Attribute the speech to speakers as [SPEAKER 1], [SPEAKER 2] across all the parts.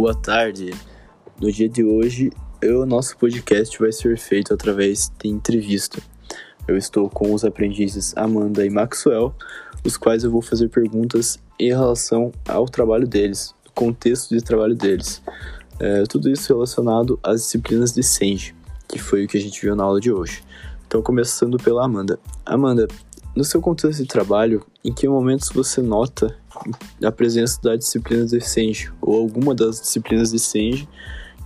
[SPEAKER 1] Boa tarde. No dia de hoje, o nosso podcast vai ser feito através de entrevista. Eu estou com os aprendizes Amanda e Maxwell, os quais eu vou fazer perguntas em relação ao trabalho deles, contexto de trabalho deles. É, tudo isso relacionado às disciplinas de Senge, que foi o que a gente viu na aula de hoje. Então, começando pela Amanda. Amanda, no seu contexto de trabalho, em que momentos você nota a presença da disciplina de Senge ou alguma das disciplinas de Senge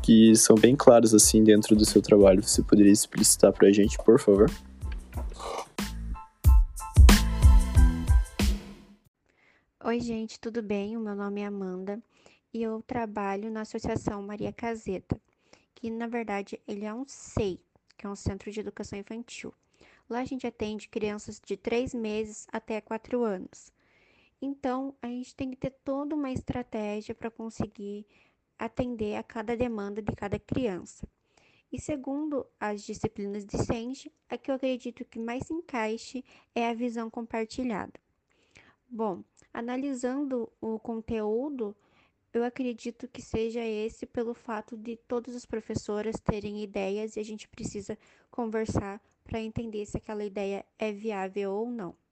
[SPEAKER 1] que são bem claras assim dentro do seu trabalho? Você poderia explicitar para a gente, por favor?
[SPEAKER 2] Oi, gente, tudo bem? O meu nome é Amanda e eu trabalho na Associação Maria Caseta, que na verdade ele é um SEI, que é um Centro de Educação Infantil. Lá a gente atende crianças de 3 meses até 4 anos. Então, a gente tem que ter toda uma estratégia para conseguir atender a cada demanda de cada criança. E segundo as disciplinas de Senge, a que eu acredito que mais encaixe é a visão compartilhada. Bom, analisando o conteúdo, eu acredito que seja esse pelo fato de todas as professoras terem ideias e a gente precisa conversar para entender se aquela ideia é viável ou não.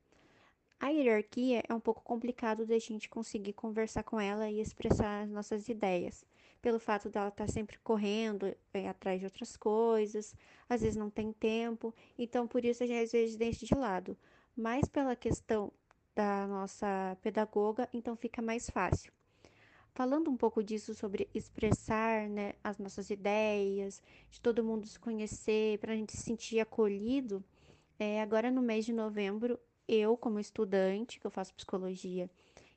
[SPEAKER 2] A hierarquia é um pouco complicado da gente conseguir conversar com ela e expressar as nossas ideias, pelo fato dela estar tá sempre correndo é, atrás de outras coisas, às vezes não tem tempo, então por isso a gente às vezes deixa de lado. Mas pela questão da nossa pedagoga, então fica mais fácil. Falando um pouco disso sobre expressar né, as nossas ideias, de todo mundo se conhecer, para a gente se sentir acolhido, é, agora no mês de novembro, eu, como estudante, que eu faço psicologia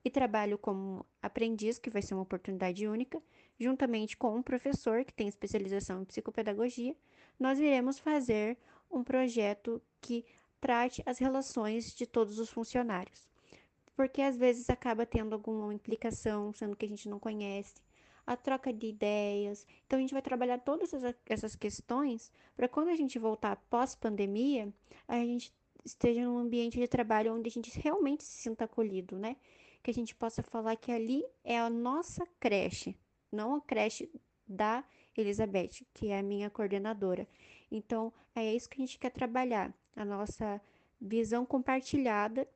[SPEAKER 2] e trabalho como aprendiz, que vai ser uma oportunidade única, juntamente com um professor que tem especialização em psicopedagogia, nós iremos fazer um projeto que trate as relações de todos os funcionários porque às vezes acaba tendo alguma implicação, sendo que a gente não conhece, a troca de ideias. Então a gente vai trabalhar todas essas questões para quando a gente voltar pós-pandemia, a gente esteja num ambiente de trabalho onde a gente realmente se sinta acolhido, né? Que a gente possa falar que ali é a nossa creche, não a creche da Elizabeth, que é a minha coordenadora. Então, é isso que a gente quer trabalhar, a nossa visão compartilhada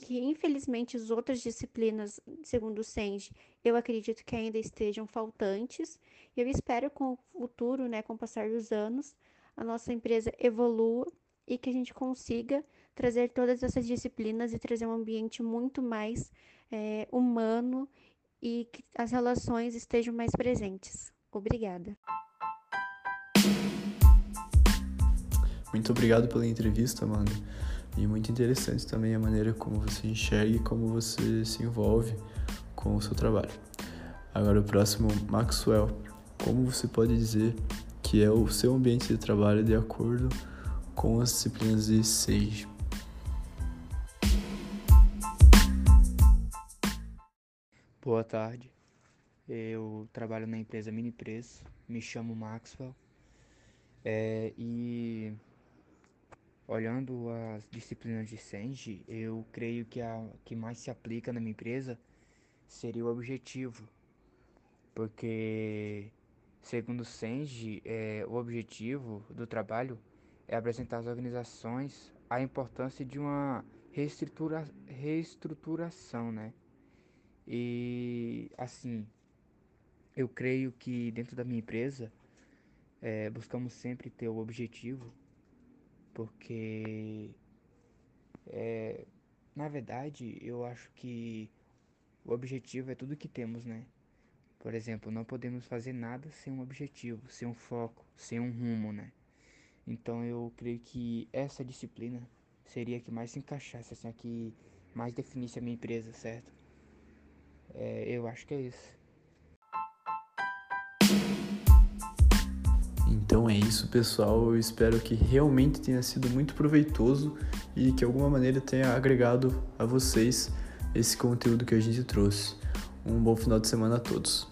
[SPEAKER 2] que infelizmente as outras disciplinas, segundo o Senge, eu acredito que ainda estejam faltantes. Eu espero com o futuro, né, com o passar dos anos, a nossa empresa evolua e que a gente consiga trazer todas essas disciplinas e trazer um ambiente muito mais é, humano e que as relações estejam mais presentes. Obrigada.
[SPEAKER 1] Muito obrigado pela entrevista, Amanda. E muito interessante também a maneira como você enxerga e como você se envolve com o seu trabalho. Agora o próximo, Maxwell. Como você pode dizer que é o seu ambiente de trabalho de acordo com as disciplinas de SAGE?
[SPEAKER 3] Boa tarde. Eu trabalho na empresa Mini Preço, me chamo Maxwell. É, e Olhando as disciplinas de Senji, eu creio que a que mais se aplica na minha empresa seria o objetivo, porque segundo Senji, é, o objetivo do trabalho é apresentar às organizações a importância de uma reestrutura, reestruturação, né? E assim, eu creio que dentro da minha empresa é, buscamos sempre ter o objetivo porque é, na verdade eu acho que o objetivo é tudo que temos, né? Por exemplo, não podemos fazer nada sem um objetivo, sem um foco, sem um rumo, né? Então eu creio que essa disciplina seria a que mais se encaixasse, assim, a que mais definisse a minha empresa, certo? É, eu acho que é isso.
[SPEAKER 1] Então é isso, pessoal. Eu espero que realmente tenha sido muito proveitoso e que de alguma maneira tenha agregado a vocês esse conteúdo que a gente trouxe. Um bom final de semana a todos.